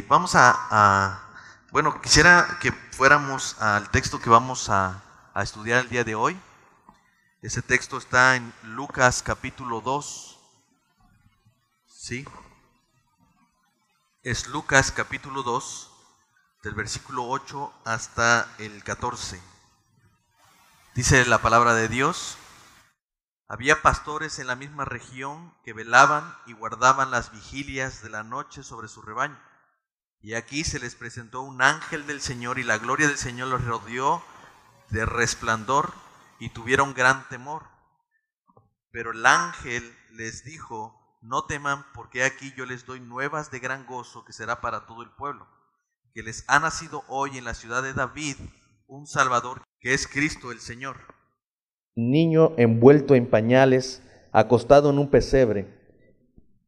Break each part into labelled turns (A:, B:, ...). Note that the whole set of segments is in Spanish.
A: vamos a, bueno, quisiera que fuéramos al texto que vamos a, a estudiar el día de hoy. Ese texto está en Lucas capítulo 2. ¿Sí? Es Lucas capítulo 2, del versículo 8 hasta el 14. Dice la palabra de Dios. Había pastores en la misma región que velaban y guardaban las vigilias de la noche sobre su rebaño. Y aquí se les presentó un ángel del Señor y la gloria del Señor los rodeó de resplandor y tuvieron gran temor. Pero el ángel les dijo, no teman porque aquí yo les doy nuevas de gran gozo que será para todo el pueblo, que les ha nacido hoy en la ciudad de David un Salvador que es Cristo el Señor
B: niño envuelto en pañales, acostado en un pesebre.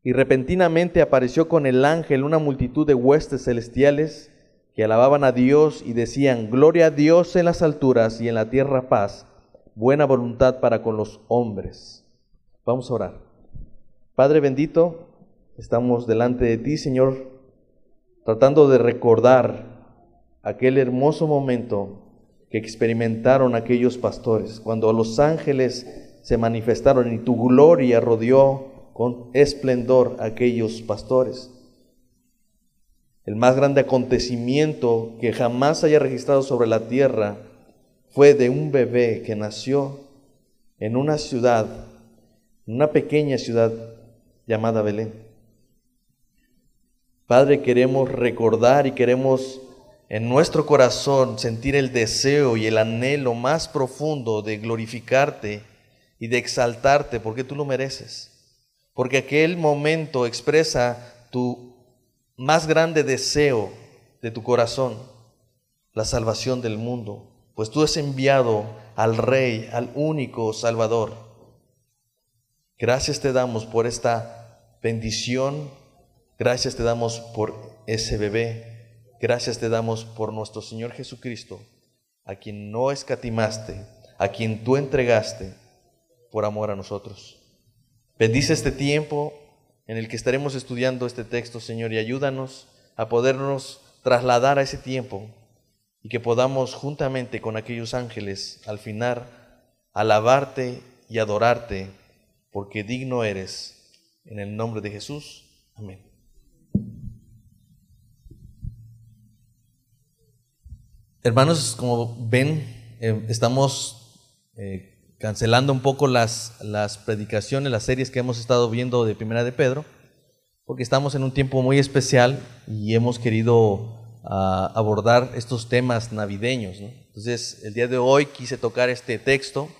B: Y repentinamente apareció con el ángel una multitud de huestes celestiales que alababan a Dios y decían, Gloria a Dios en las alturas y en la tierra paz, buena voluntad para con los hombres. Vamos a orar. Padre bendito, estamos delante de ti, Señor, tratando de recordar aquel hermoso momento que experimentaron aquellos pastores, cuando los ángeles se manifestaron y tu gloria rodeó con esplendor aquellos pastores. El más grande acontecimiento que jamás haya registrado sobre la tierra fue de un bebé que nació en una ciudad, una pequeña ciudad llamada Belén. Padre, queremos recordar y queremos en nuestro corazón sentir el deseo y el anhelo más profundo de glorificarte y de exaltarte porque tú lo mereces. Porque aquel momento expresa tu más grande deseo de tu corazón, la salvación del mundo. Pues tú has enviado al Rey, al único Salvador. Gracias te damos por esta bendición. Gracias te damos por ese bebé Gracias te damos por nuestro Señor Jesucristo, a quien no escatimaste, a quien tú entregaste por amor a nosotros. Bendice este tiempo en el que estaremos estudiando este texto, Señor, y ayúdanos a podernos trasladar a ese tiempo y que podamos juntamente con aquellos ángeles al final alabarte y adorarte, porque digno eres. En el nombre de Jesús. Amén. Hermanos, como ven, eh, estamos eh, cancelando un poco las, las predicaciones, las series que hemos estado viendo de Primera de Pedro, porque estamos en un tiempo muy especial y hemos querido ah, abordar estos temas navideños. Entonces, el día de hoy quise tocar este texto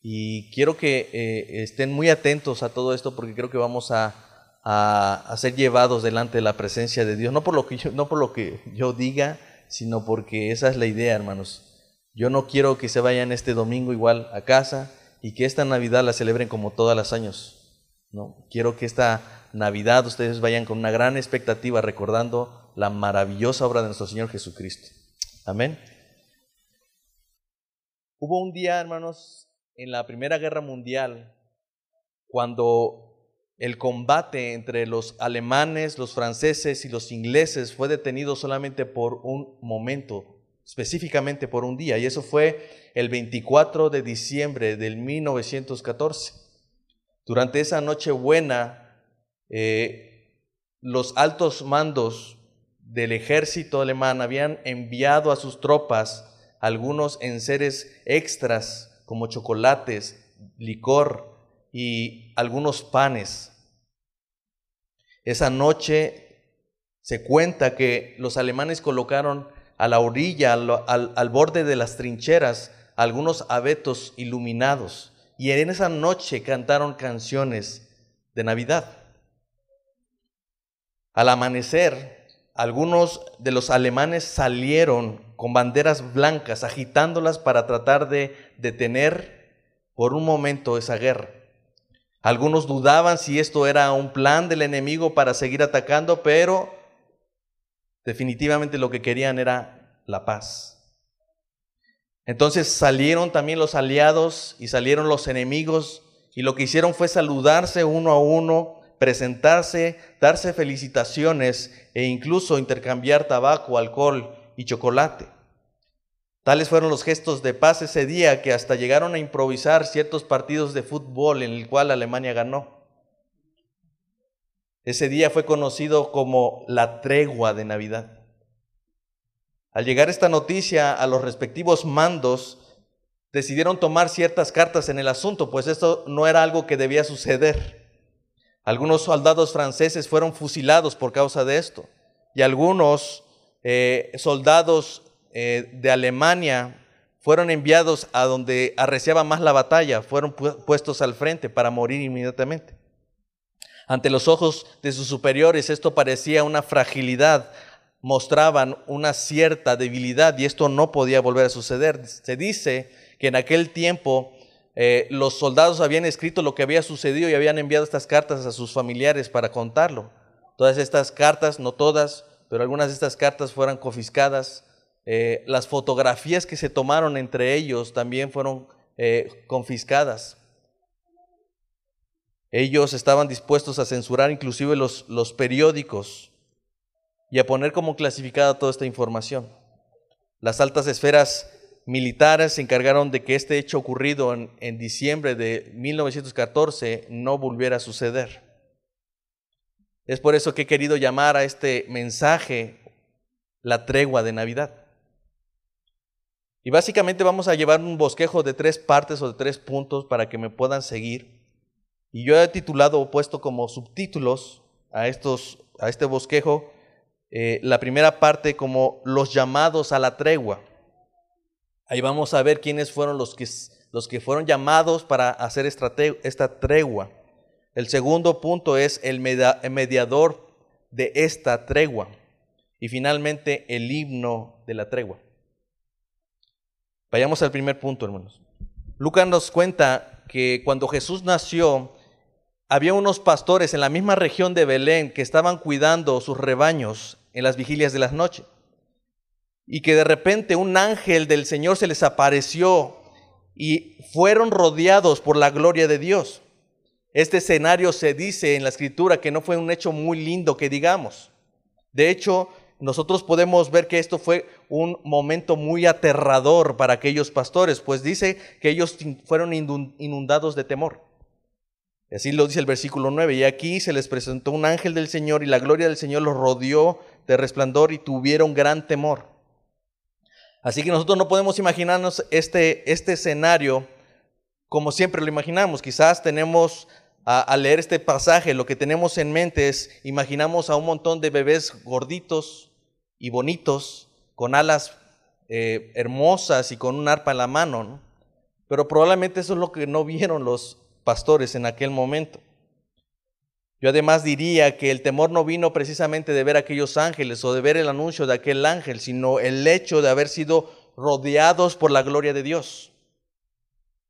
B: y quiero que eh, estén muy atentos a todo esto porque creo que vamos a, a, ser llevados delante de la presencia de Dios, no por lo que yo, no por lo que yo diga, sino porque esa es la idea, hermanos. Yo no quiero que se vayan este domingo igual a casa y que esta Navidad la celebren como todas las años. No, quiero que esta Navidad ustedes vayan con una gran expectativa recordando la maravillosa obra de nuestro Señor Jesucristo. Amén. Hubo un día, hermanos, en la Primera Guerra Mundial, cuando el combate entre los alemanes, los franceses y los ingleses fue detenido solamente por un momento, específicamente por un día, y eso fue el 24 de diciembre del 1914. Durante esa noche buena, eh, los altos mandos del ejército alemán habían enviado a sus tropas algunos enseres extras como chocolates, licor, y algunos panes. Esa noche se cuenta que los alemanes colocaron a la orilla, al, borde de las trincheras, algunos abetos iluminados y en esa noche cantaron canciones de Navidad. Al amanecer, algunos de los alemanes salieron con banderas blancas, agitándolas para tratar de detener por un momento esa guerra. Algunos dudaban si esto era un plan del enemigo para seguir atacando, pero definitivamente lo que querían era la paz. Entonces salieron también los aliados y salieron los enemigos y lo que hicieron fue saludarse uno a uno, presentarse, darse felicitaciones e incluso intercambiar tabaco, alcohol y chocolate. Tales fueron los gestos de paz ese día que hasta llegaron a improvisar ciertos partidos de fútbol en el cual Alemania ganó. Ese día fue conocido como la tregua de Navidad. Al llegar esta noticia a los respectivos mandos, decidieron tomar ciertas cartas en el asunto, pues esto no era algo que debía suceder. Algunos soldados franceses fueron fusilados por causa de esto y algunos eh, soldados eh, de Alemania fueron enviados a donde arreciaba más la batalla, fueron puestos al frente para morir inmediatamente. Ante los ojos de sus superiores esto parecía una fragilidad, mostraban una cierta debilidad y esto no podía volver a suceder. Se dice que en aquel tiempo eh, los soldados habían escrito lo que había sucedido y habían enviado estas cartas a sus familiares para contarlo. Todas estas cartas, no todas, pero algunas de estas cartas fueron confiscadas. Eh, las fotografías que se tomaron entre ellos también fueron eh, confiscadas. Ellos estaban dispuestos a censurar inclusive los, los periódicos y a poner como clasificada toda esta información. Las altas esferas militares se encargaron de que este hecho ocurrido en, diciembre de 1914 no volviera a suceder. Es por eso que he querido llamar a este mensaje la tregua de Navidad. Y básicamente vamos a llevar un bosquejo de tres partes o de tres puntos para que me puedan seguir. Y yo he titulado o puesto como subtítulos a, estos, a este bosquejo eh, la primera parte como los llamados a la tregua. Ahí vamos a ver quiénes fueron los que, los que fueron llamados para hacer esta tregua. El segundo punto es el mediador de esta tregua. Y finalmente el himno de la tregua. Vayamos al primer punto, hermanos. Lucas nos cuenta que cuando Jesús nació, había unos pastores en la misma región de Belén que estaban cuidando sus rebaños en las vigilias de las noches y que de repente un ángel del Señor se les apareció y fueron rodeados por la gloria de Dios. Este escenario se dice en la escritura que no fue un hecho muy lindo que digamos. De hecho, nosotros podemos ver que esto fue un momento muy aterrador para aquellos pastores, pues dice que ellos fueron inundados de temor. Así lo dice el versículo 9. Y aquí se les presentó un ángel del Señor y la gloria del Señor los rodeó de resplandor y tuvieron gran temor. Así que nosotros no podemos imaginarnos este, este escenario como siempre lo imaginamos. Quizás tenemos, al leer este pasaje, lo que tenemos en mente es, imaginamos a un montón de bebés gorditos y bonitos, con alas eh, hermosas y con un arpa en la mano, Pero probablemente eso es lo que no vieron los pastores en aquel momento. Yo además diría que el temor no vino precisamente de ver aquellos ángeles o de ver el anuncio de aquel ángel, sino el hecho de haber sido rodeados por la gloria de Dios.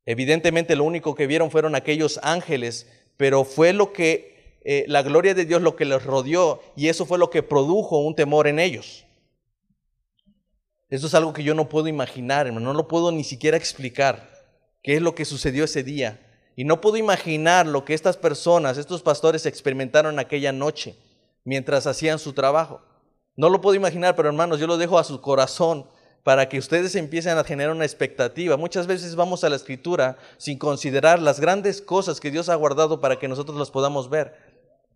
B: Evidentemente lo único que vieron fueron aquellos ángeles, pero fue lo que eh, la gloria de Dios lo que les rodeó y eso fue lo que produjo un temor en ellos. Eso es algo que yo no puedo imaginar, no lo puedo ni siquiera explicar. ¿Qué es lo que sucedió ese día? Y no puedo imaginar lo que estas personas, estos pastores experimentaron aquella noche mientras hacían su trabajo. No lo puedo imaginar, pero hermanos, yo lo dejo a su corazón para que ustedes empiecen a generar una expectativa. Muchas veces vamos a la escritura sin considerar las grandes cosas que Dios ha guardado para que nosotros las podamos ver.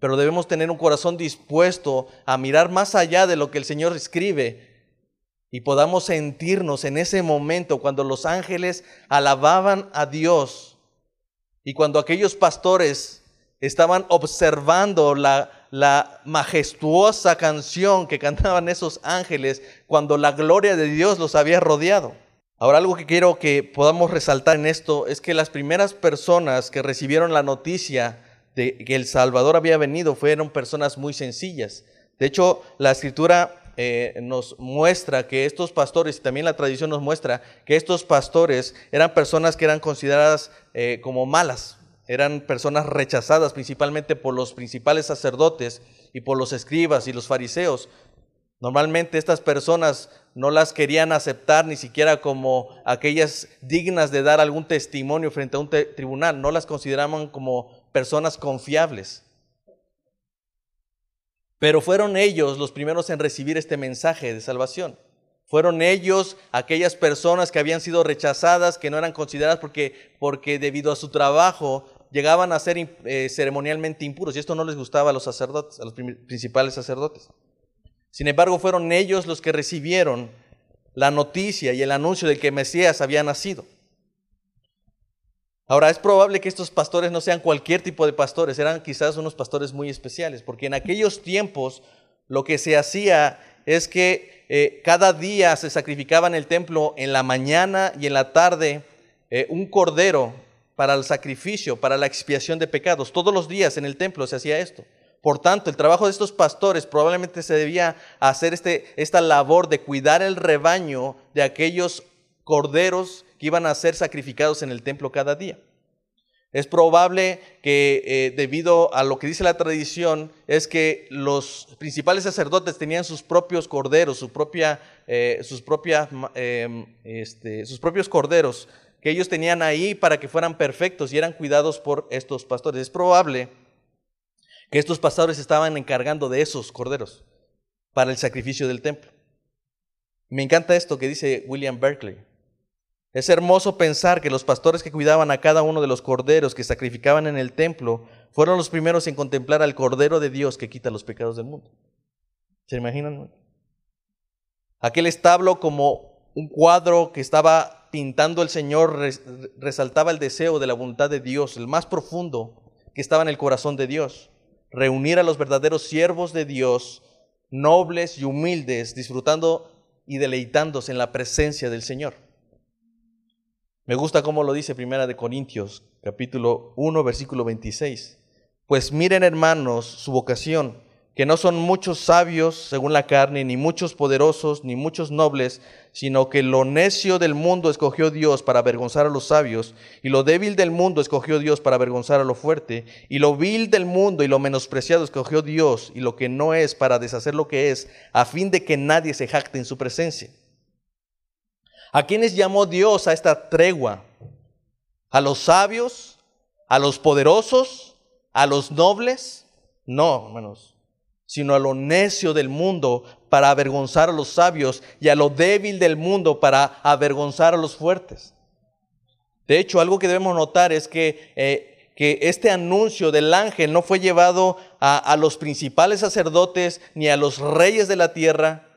B: Pero debemos tener un corazón dispuesto a mirar más allá de lo que el Señor escribe y podamos sentirnos en ese momento cuando los ángeles alababan a Dios y cuando aquellos pastores estaban observando la, la majestuosa canción que cantaban esos ángeles, cuando la gloria de Dios los había rodeado. Ahora algo que quiero que podamos resaltar en esto es que las primeras personas que recibieron la noticia de que el Salvador había venido fueron personas muy sencillas. De hecho, la escritura eh, nos muestra que estos pastores, y también la tradición nos muestra que estos pastores eran personas que eran consideradas eh, como malas, eran personas rechazadas principalmente por los principales sacerdotes y por los escribas y los fariseos. Normalmente estas personas no las querían aceptar ni siquiera como aquellas dignas de dar algún testimonio frente a un tribunal, no las consideraban como personas confiables. Pero fueron ellos los primeros en recibir este mensaje de salvación. Fueron ellos aquellas personas que habían sido rechazadas, que no eran consideradas porque, porque debido a su trabajo llegaban a ser eh, ceremonialmente impuros y esto no les gustaba a los sacerdotes, a los principales sacerdotes. Sin embargo, fueron ellos los que recibieron la noticia y el anuncio de que Mesías había nacido. Ahora, es probable que estos pastores no sean cualquier tipo de pastores, eran quizás unos pastores muy especiales, porque en aquellos tiempos lo que se hacía es que eh, cada día se sacrificaba en el templo en la mañana y en la tarde eh, un cordero para el sacrificio, para la expiación de pecados. Todos los días en el templo se hacía esto. Por tanto, el trabajo de estos pastores probablemente se debía hacer este, esta labor de cuidar el rebaño de aquellos corderos que iban a ser sacrificados en el templo cada día. Es probable que eh, debido a lo que dice la tradición, es que los principales sacerdotes tenían sus propios corderos, su propia, eh, sus, propias, em, este, sus propios corderos que ellos tenían ahí para que fueran perfectos y eran cuidados por estos pastores. Es probable que estos pastores estaban encargando de esos corderos para el sacrificio del templo. Me encanta esto que dice William Berkeley. Es hermoso pensar que los pastores que cuidaban a cada uno de los corderos que sacrificaban en el templo fueron los primeros en contemplar al Cordero de Dios que quita los pecados del mundo. ¿Se imaginan? Aquel establo como un cuadro que estaba pintando el Señor resaltaba el deseo de la voluntad de Dios, el más profundo que estaba en el corazón de Dios. Reunir a los verdaderos siervos de Dios, nobles y humildes, disfrutando y deleitándose en la presencia del Señor. Me gusta cómo lo dice Primera de Corintios, capítulo 1, versículo 26. Pues miren, hermanos, su vocación que no son muchos sabios según la carne, ni muchos poderosos, ni muchos nobles, sino que lo necio del mundo escogió Dios para avergonzar a los sabios, y lo débil del mundo escogió Dios para avergonzar a lo fuerte, y lo vil del mundo y lo menospreciado escogió Dios, y lo que no es para deshacer lo que es, a fin de que nadie se jacte en su presencia. ¿A quiénes llamó Dios a esta tregua? ¿A los sabios? ¿A los poderosos? ¿A los nobles? No, hermanos sino a lo necio del mundo para avergonzar a los sabios y a lo débil del mundo para avergonzar a los fuertes. De hecho, algo que debemos notar es que, eh, que este anuncio del ángel no fue llevado a, a los principales sacerdotes ni a los reyes de la tierra.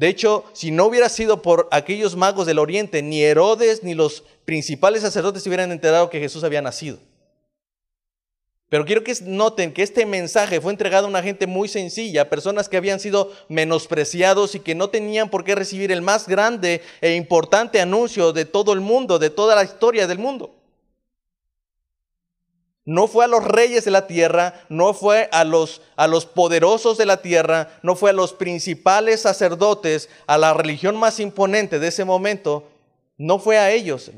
B: De hecho, si no hubiera sido por aquellos magos del oriente, ni Herodes ni los principales sacerdotes se hubieran enterado que Jesús había nacido. Pero quiero que noten que este mensaje fue entregado a una gente muy sencilla, personas que habían sido menospreciados y que no tenían por qué recibir el más grande e importante anuncio de todo el mundo, de toda la historia del mundo. No fue a los reyes de la tierra, no fue a los, a los poderosos de la tierra, no fue a los principales sacerdotes, a la religión más imponente de ese momento, no fue a ellos,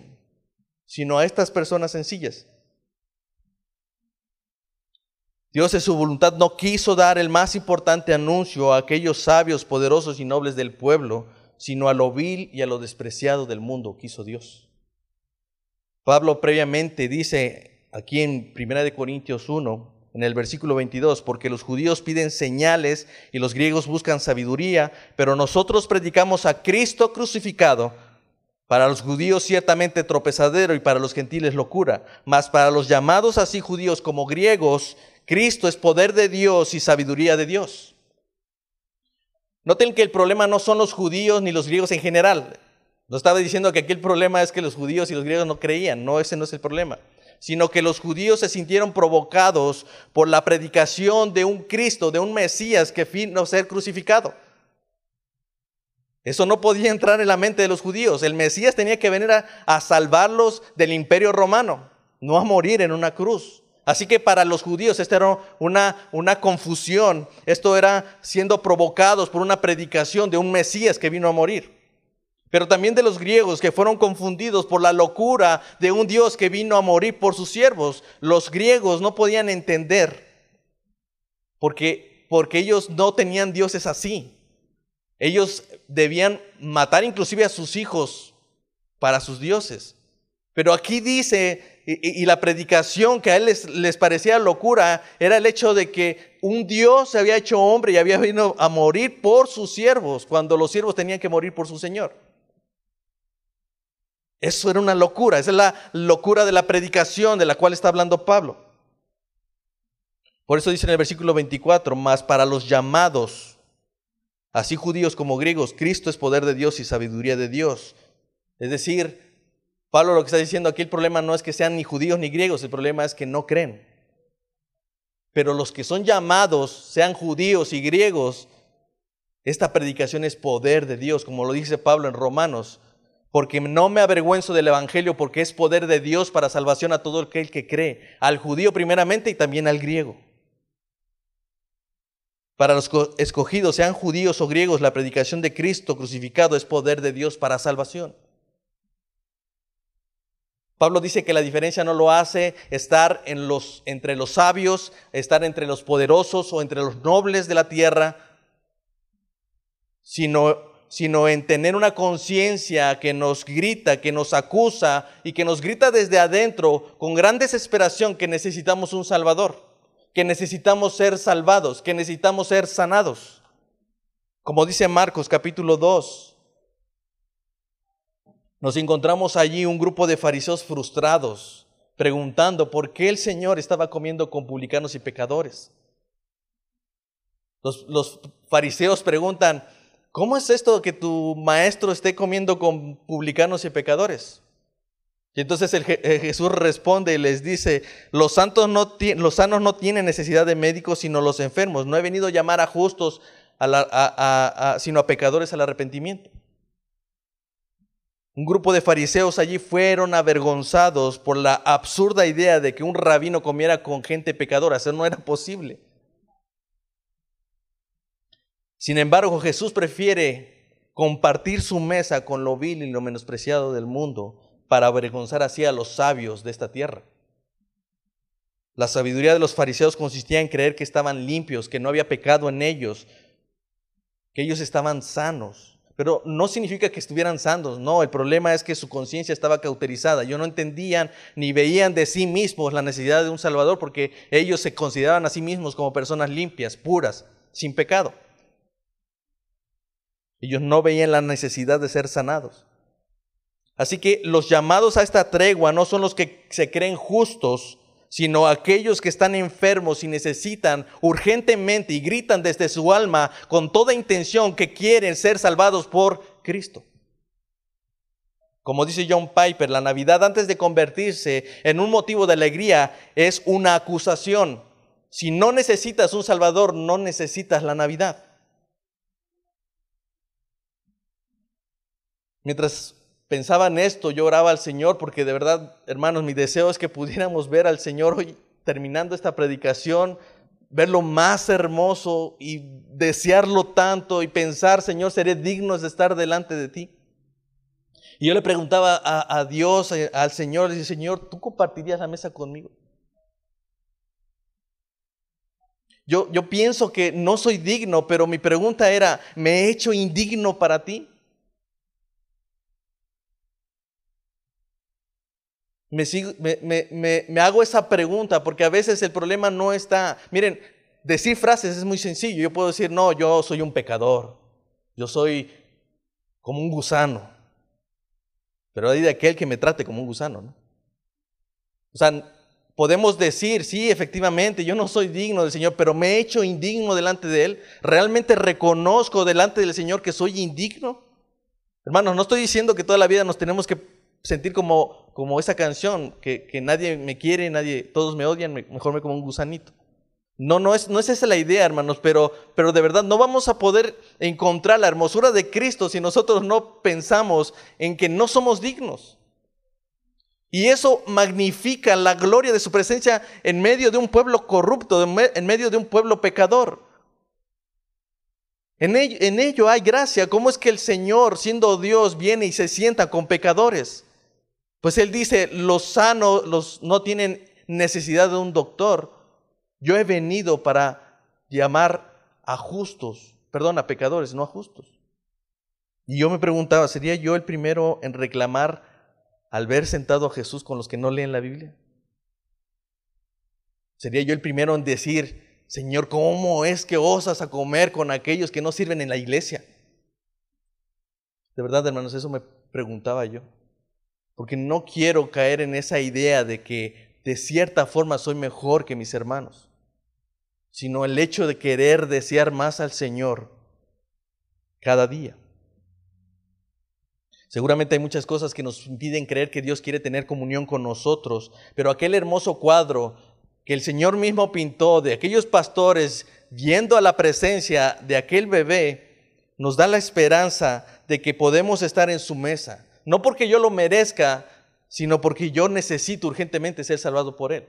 B: sino a estas personas sencillas. Dios en su voluntad no quiso dar el más importante anuncio a aquellos sabios, poderosos y nobles del pueblo, sino a lo vil y a lo despreciado del mundo quiso Dios. Pablo previamente dice aquí en 1 Corintios 1, en el versículo 22, porque los judíos piden señales y los griegos buscan sabiduría, pero nosotros predicamos a Cristo crucificado, para los judíos ciertamente tropezadero y para los gentiles locura, mas para los llamados así judíos como griegos, Cristo es poder de Dios y sabiduría de Dios. Noten que el problema no son los judíos ni los griegos en general. No estaba diciendo que aquí el problema es que los judíos y los griegos no creían, no, ese no es el problema, sino que los judíos se sintieron provocados por la predicación de un Cristo, de un Mesías que vino a ser crucificado. Eso no podía entrar en la mente de los judíos. El Mesías tenía que venir a, salvarlos del imperio romano, no a morir en una cruz. Así que para los judíos esto era una, una confusión, esto era siendo provocados por una predicación de un Mesías que vino a morir. Pero también de los griegos que fueron confundidos por la locura de un Dios que vino a morir por sus siervos. Los griegos no podían entender porque, porque ellos no tenían dioses así. Ellos debían matar inclusive a sus hijos para sus dioses. Pero aquí dice y, la predicación que a él les, les, parecía locura era el hecho de que un Dios se había hecho hombre y había venido a morir por sus siervos, cuando los siervos tenían que morir por su Señor. Eso era una locura, esa es la locura de la predicación de la cual está hablando Pablo. Por eso dice en el versículo 24, más para los llamados, así judíos como griegos, Cristo es poder de Dios y sabiduría de Dios. Es decir, Pablo lo que está diciendo aquí, el problema no es que sean ni judíos ni griegos, el problema es que no creen. Pero los que son llamados, sean judíos y griegos, esta predicación es poder de Dios, como lo dice Pablo en Romanos, porque no me avergüenzo del Evangelio, porque es poder de Dios para salvación a todo aquel que cree, al judío primeramente y también al griego. Para los escogidos, sean judíos o griegos, la predicación de Cristo crucificado es poder de Dios para salvación. Pablo dice que la diferencia no lo hace estar entre los sabios, estar entre los poderosos o entre los nobles de la tierra, sino, sino en tener una conciencia que nos grita, que nos acusa y que nos grita desde adentro con gran desesperación que necesitamos un Salvador, que necesitamos ser salvados, que necesitamos ser sanados. Como dice Marcos capítulo 2, nos encontramos allí un grupo de fariseos frustrados, preguntando por qué el Señor estaba comiendo con publicanos y pecadores. Los, fariseos preguntan, ¿cómo es esto que tu maestro esté comiendo con publicanos y pecadores? Y entonces eh, Jesús responde y les dice, los, santos no, los sanos no tienen necesidad de médicos sino los enfermos. No he venido a llamar a justos, sino a pecadores al arrepentimiento. Un grupo de fariseos allí fueron avergonzados por la absurda idea de que un rabino comiera con gente pecadora. Eso no era posible. Sin embargo, Jesús prefiere compartir su mesa con lo vil y lo menospreciado del mundo para avergonzar así a los sabios de esta tierra. La sabiduría de los fariseos consistía en creer que estaban limpios, que no había pecado en ellos, que ellos estaban sanos. Pero no significa que estuvieran santos, no, el problema es que su conciencia estaba cauterizada. Ellos no entendían ni veían de sí mismos la necesidad de un Salvador porque ellos se consideraban a sí mismos como personas limpias, puras, sin pecado. Ellos no veían la necesidad de ser sanados. Así que los llamados a esta tregua no son los que se creen justos, sino aquellos que están enfermos y necesitan urgentemente y gritan desde su alma con toda intención que quieren ser salvados por Cristo. Como dice John Piper, la Navidad antes de convertirse en un motivo de alegría es una acusación. Si no necesitas un Salvador, no necesitas la Navidad. Mientras pensaba en esto, yo oraba al Señor porque de verdad, hermanos, mi deseo es que pudiéramos ver al Señor hoy terminando esta predicación, verlo más hermoso y desearlo tanto y pensar, Señor, seré digno de estar delante de ti. Y yo le preguntaba a, Dios, eh, al Señor, le dije, Señor, ¿tú compartirías la mesa conmigo? Yo, yo pienso que no soy digno, pero mi pregunta era, ¿me he hecho indigno para ti? Me, hago esa pregunta porque a veces el problema no está, miren, decir frases es muy sencillo. Yo puedo decir, no, yo soy un pecador, yo soy como un gusano. Pero hay de aquel que me trate como un gusano, ¿no? O sea, podemos decir, sí, efectivamente, yo no soy digno del Señor, pero me he hecho indigno delante de Él. ¿Realmente reconozco delante del Señor que soy indigno? Hermanos, no estoy diciendo que toda la vida nos tenemos que sentir como, como esa canción, que, nadie me quiere, nadie, todos me odian, mejor me como un gusanito. No, no es, no es esa la idea, hermanos, pero, pero de verdad no vamos a poder encontrar la hermosura de Cristo si nosotros no pensamos en que no somos dignos. Y eso magnifica la gloria de su presencia en medio de un pueblo corrupto, en medio de un pueblo pecador. En ello, en ello hay gracia. ¿Cómo es que el Señor, siendo Dios, viene y se sienta con pecadores? Pues él dice, los sanos los, no tienen necesidad de un doctor. Yo he venido para llamar a justos, perdón, a pecadores, no a justos. Y yo me preguntaba, ¿sería yo el primero en reclamar al ver sentado a Jesús con los que no leen la Biblia? Sería yo el primero en decir, Señor, ¿cómo es que osas a comer con aquellos que no sirven en la iglesia? De verdad, hermanos, eso me preguntaba yo. Porque no quiero caer en esa idea de que de cierta forma soy mejor que mis hermanos, sino el hecho de querer desear más al Señor cada día. Seguramente hay muchas cosas que nos impiden creer que Dios quiere tener comunión con nosotros, pero aquel hermoso cuadro que el Señor mismo pintó de aquellos pastores viendo a la presencia de aquel bebé, nos da la esperanza de que podemos estar en su mesa. No porque yo lo merezca, sino porque yo necesito urgentemente ser salvado por Él.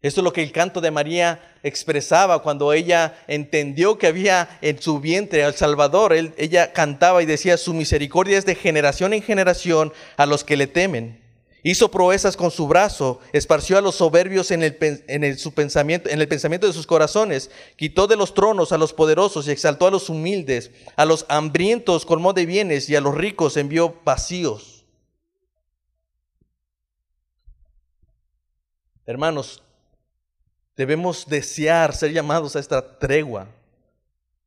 B: Esto es lo que el canto de María expresaba cuando ella entendió que había en su vientre al Salvador. ella cantaba y decía, su misericordia es de generación en generación a los que le temen. Hizo proezas con su brazo, esparció a los soberbios en el, su pensamiento, en el pensamiento de sus corazones, quitó de los tronos a los poderosos y exaltó a los humildes, a los hambrientos colmó de bienes y a los ricos envió vacíos. Hermanos, Debemos desear ser llamados a esta tregua.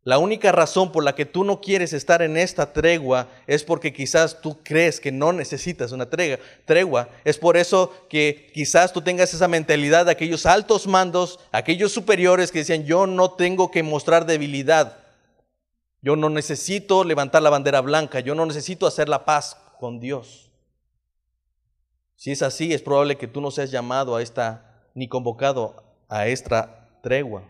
B: La única razón por la que tú no quieres estar en esta tregua es porque quizás tú crees que no necesitas una tregua. tregua. Es por eso que quizás tú tengas esa mentalidad de aquellos altos mandos, aquellos superiores que decían, yo no tengo que mostrar debilidad. Yo no necesito levantar la bandera blanca. Yo no necesito hacer la paz con Dios. Si es así, es probable que tú no seas llamado a esta ni convocado a esta tregua.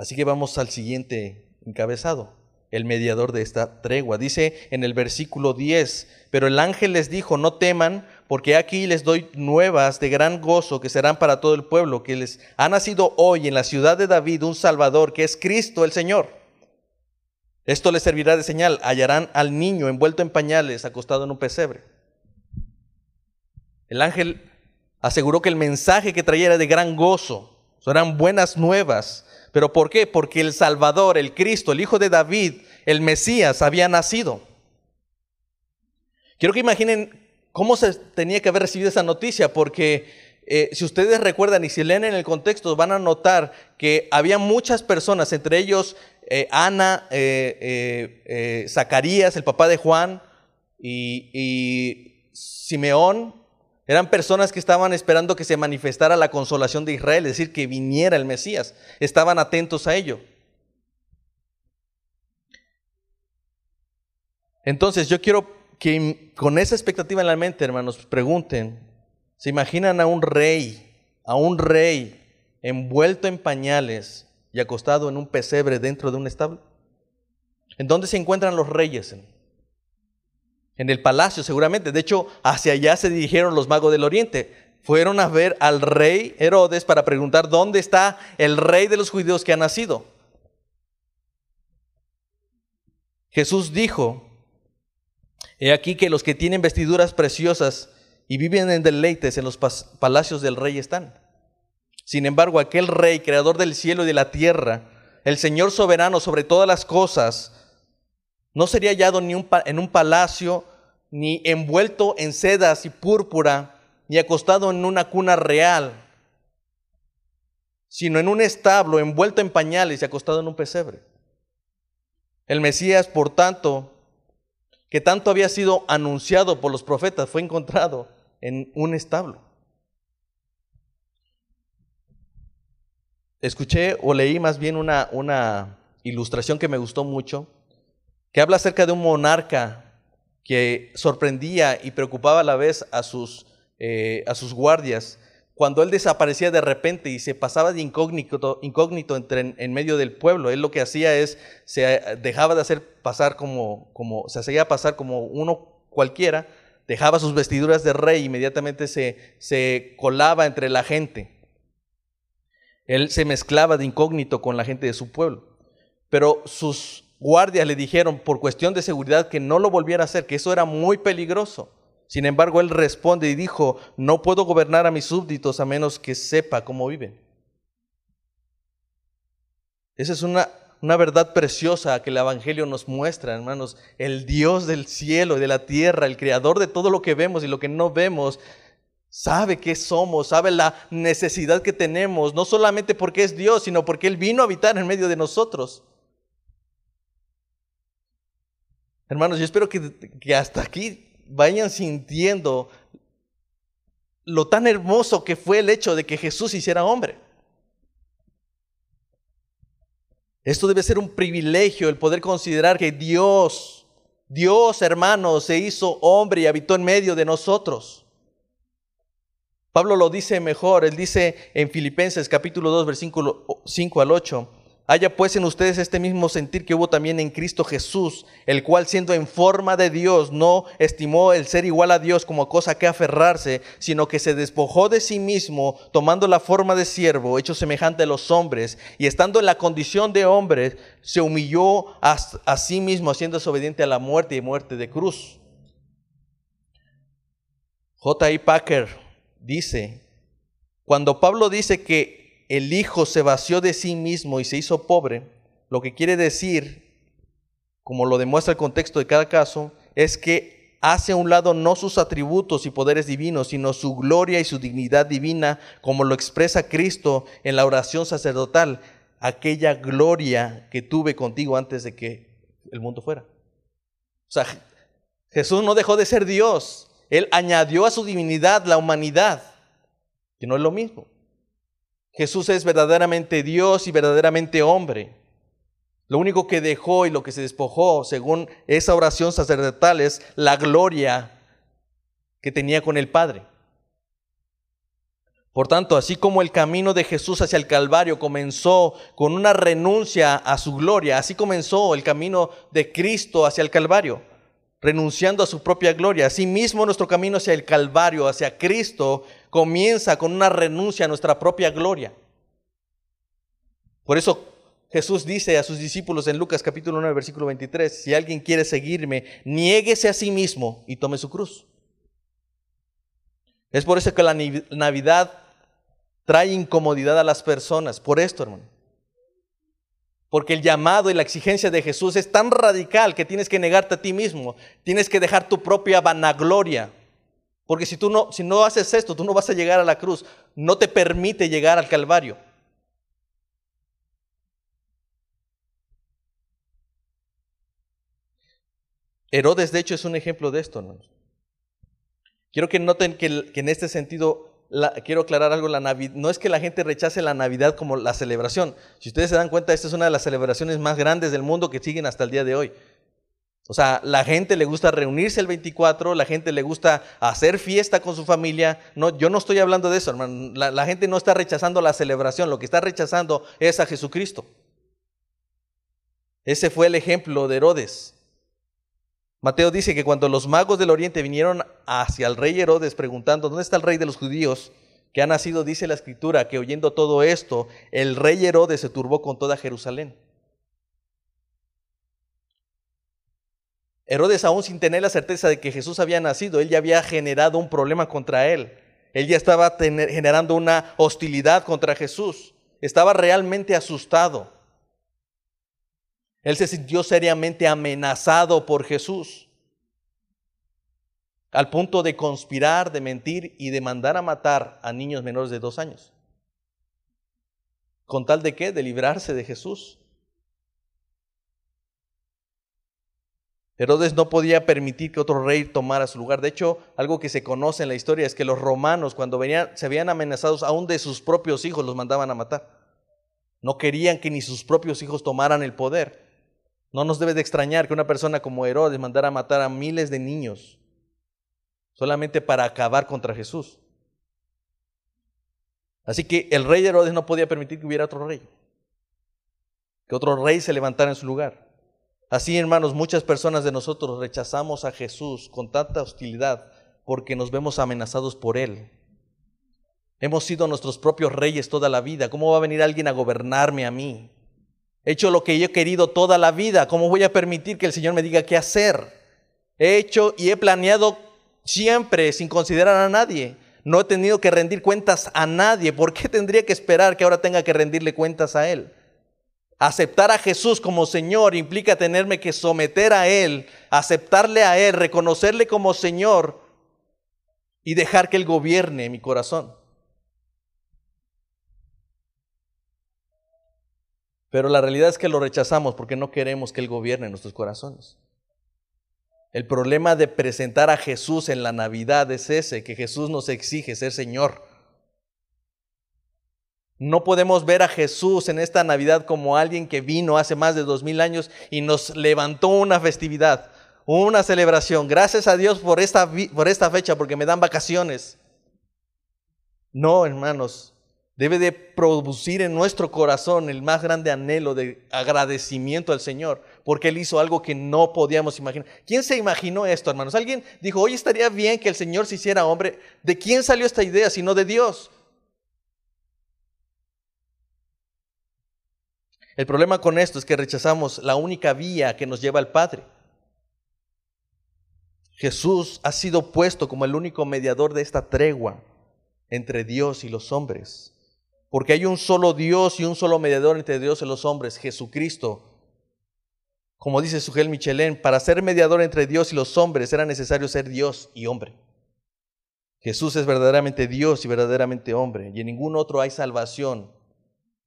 B: Así que vamos al siguiente encabezado, el mediador de esta tregua. Dice en el versículo 10, pero el ángel les dijo, no teman, porque aquí les doy nuevas de gran gozo que serán para todo el pueblo, que les ha nacido hoy en la ciudad de David un Salvador, que es Cristo el Señor. Esto les servirá de señal, hallarán al niño envuelto en pañales, acostado en un pesebre. El ángel aseguró que el mensaje que traía era de gran gozo, eran buenas nuevas. ¿Pero por qué? Porque el Salvador, el Cristo, el Hijo de David, el Mesías, había nacido. Quiero que imaginen cómo se tenía que haber recibido esa noticia, porque eh, si ustedes recuerdan y si leen en el contexto, van a notar que había muchas personas, entre ellos eh, Ana, eh, Zacarías, el papá de Juan, y, y Simeón, eran personas que estaban esperando que se manifestara la consolación de Israel, es decir, que viniera el Mesías. Estaban atentos a ello. Entonces yo quiero que con esa expectativa en la mente, hermanos, pregunten, ¿se imaginan a un rey, a un rey envuelto en pañales y acostado en un pesebre dentro de un establo? ¿En dónde se encuentran los reyes? En el palacio seguramente. De hecho, hacia allá se dirigieron los magos del oriente. Fueron a ver al rey Herodes para preguntar dónde está el rey de los judíos que ha nacido. Jesús dijo, he aquí que los que tienen vestiduras preciosas y viven en deleites en los palacios del rey están. Sin embargo, aquel rey, creador del cielo y de la tierra, el Señor soberano sobre todas las cosas, no sería hallado ni en un palacio ni envuelto en sedas y púrpura, ni acostado en una cuna real, sino en un establo envuelto en pañales y acostado en un pesebre. El Mesías, por tanto, que tanto había sido anunciado por los profetas, fue encontrado en un establo. Escuché o leí más bien una, una ilustración que me gustó mucho, que habla acerca de un monarca que sorprendía y preocupaba a la vez a sus, eh, a sus guardias. Cuando él desaparecía de repente y se pasaba de incógnito, incógnito entre, en, medio del pueblo, él lo que hacía es, se dejaba de hacer pasar como, como, se hacía pasar como uno cualquiera, dejaba sus vestiduras de rey, inmediatamente se, se colaba entre la gente. Él se mezclaba de incógnito con la gente de su pueblo. Pero sus guardias le dijeron por cuestión de seguridad que no lo volviera a hacer, que eso era muy peligroso. Sin embargo, él responde y dijo, no puedo gobernar a mis súbditos a menos que sepa cómo viven. Esa es una una verdad preciosa que el Evangelio nos muestra, hermanos. El Dios del cielo y de la tierra, el creador de todo lo que vemos y lo que no vemos, sabe qué somos, sabe la necesidad que tenemos, no solamente porque es Dios, sino porque Él vino a habitar en medio de nosotros. Hermanos, yo espero que, hasta aquí vayan sintiendo lo tan hermoso que fue el hecho de que Jesús hiciera hombre. Esto debe ser un privilegio el poder considerar que Dios, Dios hermano, se hizo hombre y habitó en medio de nosotros. Pablo lo dice mejor, él dice en Filipenses capítulo 2 versículo 5 al 8, Haya pues en ustedes este mismo sentir que hubo también en Cristo Jesús, el cual siendo en forma de Dios no estimó el ser igual a Dios como cosa que aferrarse, sino que se despojó de sí mismo, tomando la forma de siervo, hecho semejante a los hombres, y estando en la condición de hombre, se humilló a, sí mismo, haciéndose obediente a la muerte y muerte de cruz. J. I. Packer dice, cuando Pablo dice que el Hijo se vació de sí mismo y se hizo pobre, lo que quiere decir, como lo demuestra el contexto de cada caso, es que hace a un lado no sus atributos y poderes divinos, sino su gloria y su dignidad divina, como lo expresa Cristo en la oración sacerdotal, aquella gloria que tuve contigo antes de que el mundo fuera. O sea, Jesús no dejó de ser Dios, Él añadió a su divinidad la humanidad, que no es lo mismo. Jesús es verdaderamente Dios y verdaderamente hombre. Lo único que dejó y lo que se despojó, según esa oración sacerdotal, es la gloria que tenía con el Padre. Por tanto, así como el camino de Jesús hacia el Calvario comenzó con una renuncia a su gloria, así comenzó el camino de Cristo hacia el Calvario, renunciando a su propia gloria. Asimismo, nuestro camino hacia el Calvario, hacia Cristo, comienza con una renuncia a nuestra propia gloria. Por eso Jesús dice a sus discípulos en Lucas capítulo 9, versículo 23, si alguien quiere seguirme, niéguese a sí mismo y tome su cruz. Es por eso que la Navidad trae incomodidad a las personas, por esto, hermano. Porque el llamado y la exigencia de Jesús es tan radical que tienes que negarte a ti mismo, tienes que dejar tu propia vanagloria, porque si tú no, si no haces esto, tú no vas a llegar a la cruz. No te permite llegar al Calvario. Herodes, de hecho, es un ejemplo de esto. Quiero que noten que, en este sentido, quiero aclarar algo, la no es que la gente rechace la Navidad como la celebración. Si ustedes se dan cuenta, esta es una de las celebraciones más grandes del mundo que siguen hasta el día de hoy. O sea, la gente le gusta reunirse el 24, la gente le gusta hacer fiesta con su familia. No, yo no estoy hablando de eso, hermano. La, la gente no está rechazando la celebración, lo que está rechazando es a Jesucristo. Ese fue el ejemplo de Herodes. Mateo dice que cuando los magos del oriente vinieron hacia el rey Herodes preguntando, ¿dónde está el rey de los judíos? Que ha nacido, dice la escritura, que oyendo todo esto, el rey Herodes se turbó con toda Jerusalén. Herodes aún sin tener la certeza de que Jesús había nacido, él ya había generado un problema contra él. Él ya estaba generando una hostilidad contra Jesús. Estaba realmente asustado. Él se sintió seriamente amenazado por Jesús. Al punto de conspirar, de mentir y de mandar a matar a niños menores de dos años. ¿Con tal de qué? De librarse de Jesús. Herodes no podía permitir que otro rey tomara su lugar. De hecho, algo que se conoce en la historia es que los romanos, cuando venían, se veían amenazados aún de sus propios hijos, los mandaban a matar. No querían que ni sus propios hijos tomaran el poder. No nos debe de extrañar que una persona como Herodes mandara a matar a miles de niños solamente para acabar contra Jesús. Así que el rey Herodes no podía permitir que hubiera otro rey, que otro rey se levantara en su lugar. Así, hermanos, muchas personas de nosotros rechazamos a Jesús con tanta hostilidad porque nos vemos amenazados por Él. Hemos sido nuestros propios reyes toda la vida. ¿Cómo va a venir alguien a gobernarme a mí? He hecho lo que yo he querido toda la vida. ¿Cómo voy a permitir que el Señor me diga qué hacer? He hecho y he planeado siempre sin considerar a nadie. No he tenido que rendir cuentas a nadie. ¿Por qué tendría que esperar que ahora tenga que rendirle cuentas a Él? Aceptar a Jesús como Señor implica tenerme que someter a Él, aceptarle a Él, reconocerle como Señor y dejar que Él gobierne mi corazón. Pero la realidad es que lo rechazamos porque no queremos que Él gobierne nuestros corazones. El problema de presentar a Jesús en la Navidad es ese, que Jesús nos exige ser Señor. No podemos ver a Jesús en esta Navidad como alguien que vino hace más de dos mil años y nos levantó una festividad, una celebración. Gracias a Dios por esta, por esta fecha, porque me dan vacaciones. No, hermanos, debe de producir en nuestro corazón el más grande anhelo de agradecimiento al Señor, porque Él hizo algo que no podíamos imaginar. ¿Quién se imaginó esto, hermanos? Alguien dijo, hoy estaría bien que el Señor se hiciera hombre. ¿De quién salió esta idea sino de Dios? El problema con esto es que rechazamos la única vía que nos lleva al Padre. Jesús ha sido puesto como el único mediador de esta tregua entre Dios y los hombres. Porque hay un solo Dios y un solo mediador entre Dios y los hombres, Jesucristo. Como dice Sugel Michelén, para ser mediador entre Dios y los hombres era necesario ser Dios y hombre. Jesús es verdaderamente Dios y verdaderamente hombre, y en ningún otro hay salvación,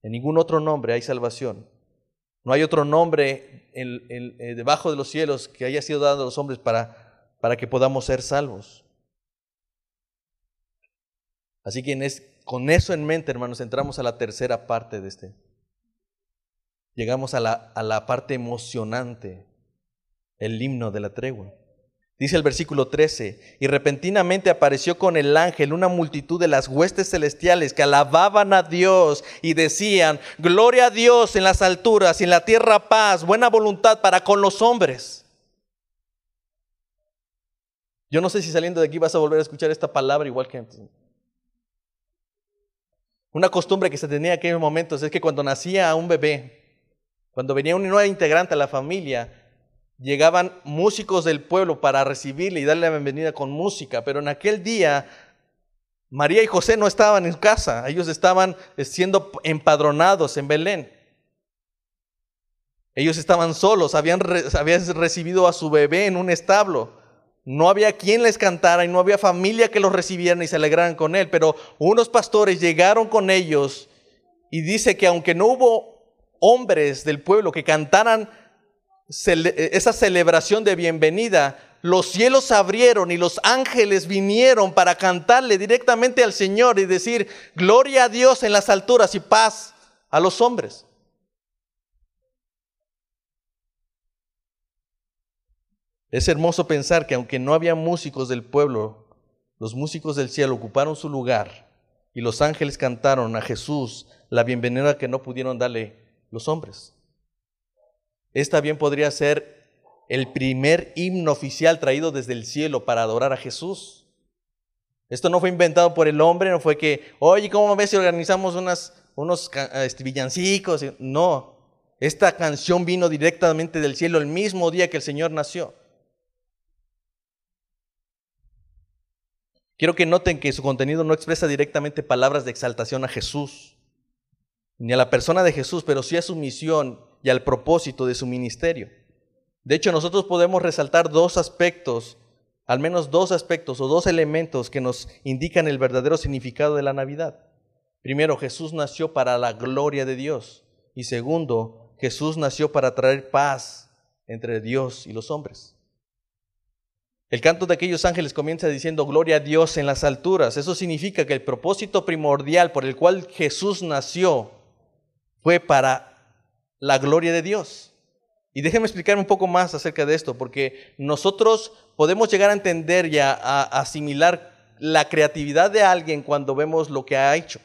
B: en ningún otro nombre hay salvación. No hay otro nombre eh, debajo de los cielos que haya sido dado a los hombres para, para que podamos ser salvos. Así que es, con eso en mente, hermanos, entramos a la tercera parte de este. Llegamos a la, a la parte emocionante, el himno de la tregua. Dice el versículo 13, y repentinamente apareció con el ángel una multitud de las huestes celestiales que alababan a Dios y decían, gloria a Dios en las alturas y en la tierra paz, buena voluntad para con los hombres. Yo no sé si saliendo de aquí vas a volver a escuchar esta palabra igual que antes. Una costumbre que se tenía en aquellos momentos es que cuando nacía un bebé, cuando venía un nuevo integrante a la familia, llegaban músicos del pueblo para recibirle y darle la bienvenida con música, pero en aquel día María y José no estaban en casa, ellos estaban siendo empadronados en Belén. Ellos estaban solos, habían, recibido a su bebé en un establo. No había quien les cantara y no había familia que los recibieran y se alegraran con él, pero unos pastores llegaron con ellos y dice que aunque no hubo hombres del pueblo que cantaran esa celebración de bienvenida, los cielos abrieron y los ángeles vinieron para cantarle directamente al Señor y decir, gloria a Dios en las alturas y paz a los hombres. Es hermoso pensar que aunque no había músicos del pueblo, los músicos del cielo ocuparon su lugar y los ángeles cantaron a Jesús la bienvenida que no pudieron darle los hombres. Esta bien podría ser el primer himno oficial traído desde el cielo para adorar a Jesús. Esto no fue inventado por el hombre, no fue que, oye, ¿cómo ves si organizamos unas, unos villancicos? No, esta canción vino directamente del cielo el mismo día que el Señor nació. Quiero que noten que su contenido no expresa directamente palabras de exaltación a Jesús, ni a la persona de Jesús, pero sí a su misión y al propósito de su ministerio. De hecho, nosotros podemos resaltar dos aspectos, al menos dos aspectos o dos elementos que nos indican el verdadero significado de la Navidad. Primero, Jesús nació para la gloria de Dios. Y segundo, Jesús nació para traer paz entre Dios y los hombres. El canto de aquellos ángeles comienza diciendo gloria a Dios en las alturas. Eso significa que el propósito primordial por el cual Jesús nació fue para la gloria de Dios. Y déjenme explicar un poco más acerca de esto, porque nosotros podemos llegar a entender y a, asimilar la creatividad de alguien cuando vemos lo que ha hecho.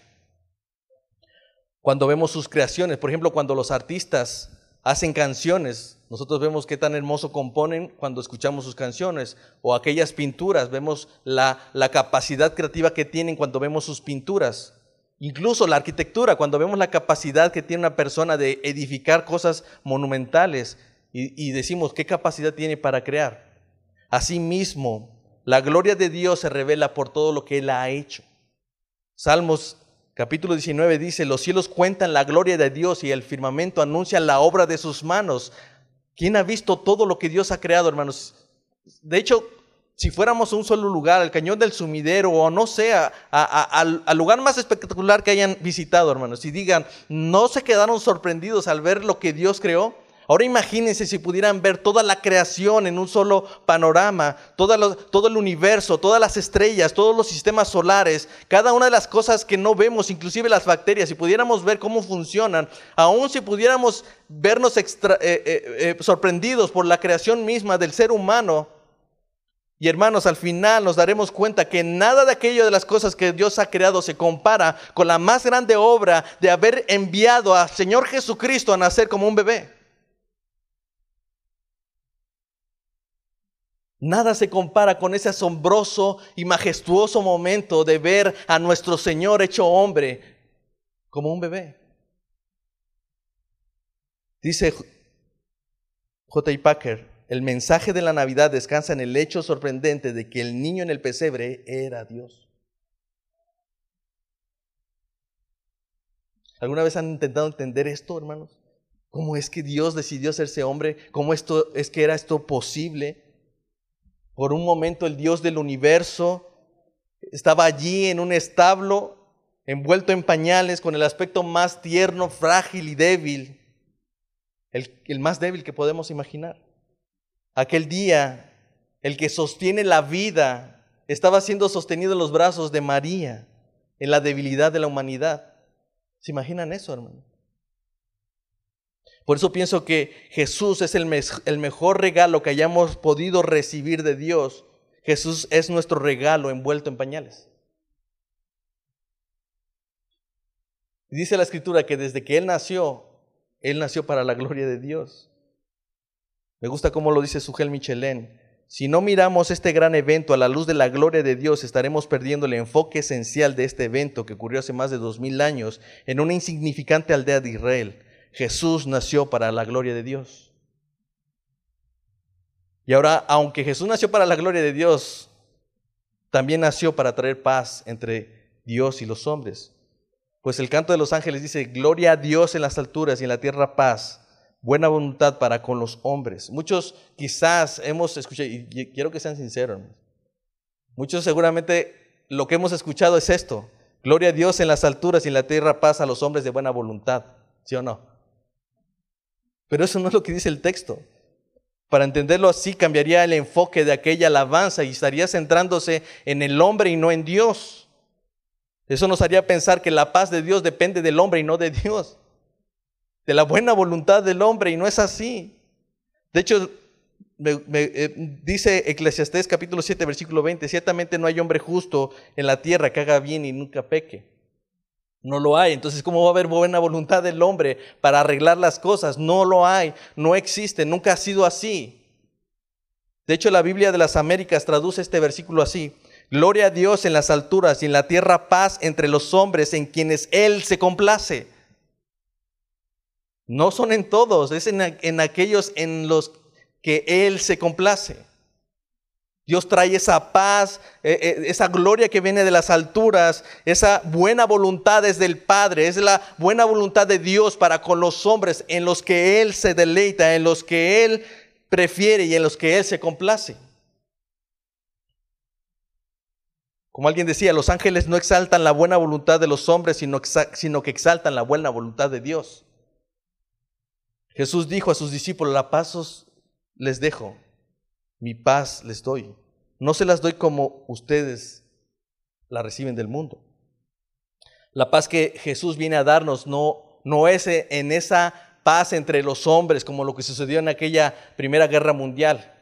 B: Cuando vemos sus creaciones. Por ejemplo, cuando los artistas hacen canciones, nosotros vemos qué tan hermoso componen cuando escuchamos sus canciones o aquellas pinturas, vemos la, la, capacidad creativa que tienen cuando vemos sus pinturas. Incluso la arquitectura, cuando vemos la capacidad que tiene una persona de edificar cosas monumentales y, decimos qué capacidad tiene para crear. Asimismo, la gloria de Dios se revela por todo lo que Él ha hecho. Salmos capítulo 19 dice, los cielos cuentan la gloria de Dios y el firmamento anuncia la obra de sus manos. ¿Quién ha visto todo lo que Dios ha creado, hermanos? De hecho, si fuéramos a un solo lugar, al cañón del sumidero o no sé, al, lugar más espectacular que hayan visitado, hermanos, y digan, no se quedaron sorprendidos al ver lo que Dios creó, Ahora imagínense si pudieran ver toda la creación en un solo panorama, todo, el universo, todas las estrellas, todos los sistemas solares, cada una de las cosas que no vemos, inclusive las bacterias, si pudiéramos ver cómo funcionan, aún si pudiéramos vernos eh, eh, eh, sorprendidos por la creación misma del ser humano, y hermanos, al final nos daremos cuenta que nada de aquello de las cosas que Dios ha creado se compara con la más grande obra de haber enviado al Señor Jesucristo a nacer como un bebé. Nada se compara con ese asombroso y majestuoso momento de ver a nuestro Señor hecho hombre como un bebé. Dice J. Packer, el mensaje de la Navidad descansa en el hecho sorprendente de que el niño en el pesebre era Dios. ¿Alguna vez han intentado entender esto, hermanos? ¿Cómo es que Dios decidió hacerse hombre? ¿Cómo esto es que era esto posible? Por un momento el Dios del universo estaba allí en un establo, envuelto en pañales, con el aspecto más tierno, frágil y débil, el, más débil que podemos imaginar. Aquel día, el que sostiene la vida, estaba siendo sostenido en los brazos de María, en la debilidad de la humanidad. ¿Se imaginan eso, hermano? Por eso pienso que Jesús es el, mejor regalo que hayamos podido recibir de Dios. Jesús es nuestro regalo envuelto en pañales. Dice la escritura que desde que Él nació, Él nació para la gloria de Dios. Me gusta cómo lo dice Sugel Michelén. Si no miramos este gran evento a la luz de la gloria de Dios, estaremos perdiendo el enfoque esencial de este evento que ocurrió hace más de dos mil años en una insignificante aldea de Israel. Jesús nació para la gloria de Dios. Y ahora, aunque Jesús nació para la gloria de Dios, también nació para traer paz entre Dios y los hombres. Pues el canto de los ángeles dice, gloria a Dios en las alturas y en la tierra paz, buena voluntad para con los hombres. Muchos quizás hemos escuchado, y quiero que sean sinceros, muchos seguramente lo que hemos escuchado es esto, gloria a Dios en las alturas y en la tierra paz a los hombres de buena voluntad, ¿sí o no? Pero eso no es lo que dice el texto. Para entenderlo así, cambiaría el enfoque de aquella alabanza y estaría centrándose en el hombre y no en Dios. Eso nos haría pensar que la paz de Dios depende del hombre y no de Dios. De la buena voluntad del hombre y no es así. De hecho, eh, dice Eclesiastés capítulo 7, versículo 20, ciertamente no hay hombre justo en la tierra que haga bien y nunca peque. No lo hay. Entonces, ¿cómo va a haber buena voluntad del hombre para arreglar las cosas? No lo hay, no existe, nunca ha sido así. De hecho, la Biblia de las Américas traduce este versículo así. Gloria a Dios en las alturas y en la tierra paz entre los hombres en quienes Él se complace. No son en todos, es en, aquellos en los que Él se complace. Dios trae esa paz, eh, eh, esa gloria que viene de las alturas, esa buena voluntad es del Padre, es la buena voluntad de Dios para con los hombres en los que Él se deleita, en los que Él prefiere y en los que Él se complace. Como alguien decía, los ángeles no exaltan la buena voluntad de los hombres, sino que exaltan la buena voluntad de Dios. Jesús dijo a sus discípulos, la paz les dejo, mi paz les doy. No se las doy como ustedes la reciben del mundo. La paz que Jesús viene a darnos no, no es en esa paz entre los hombres como lo que sucedió en aquella Primera Guerra Mundial.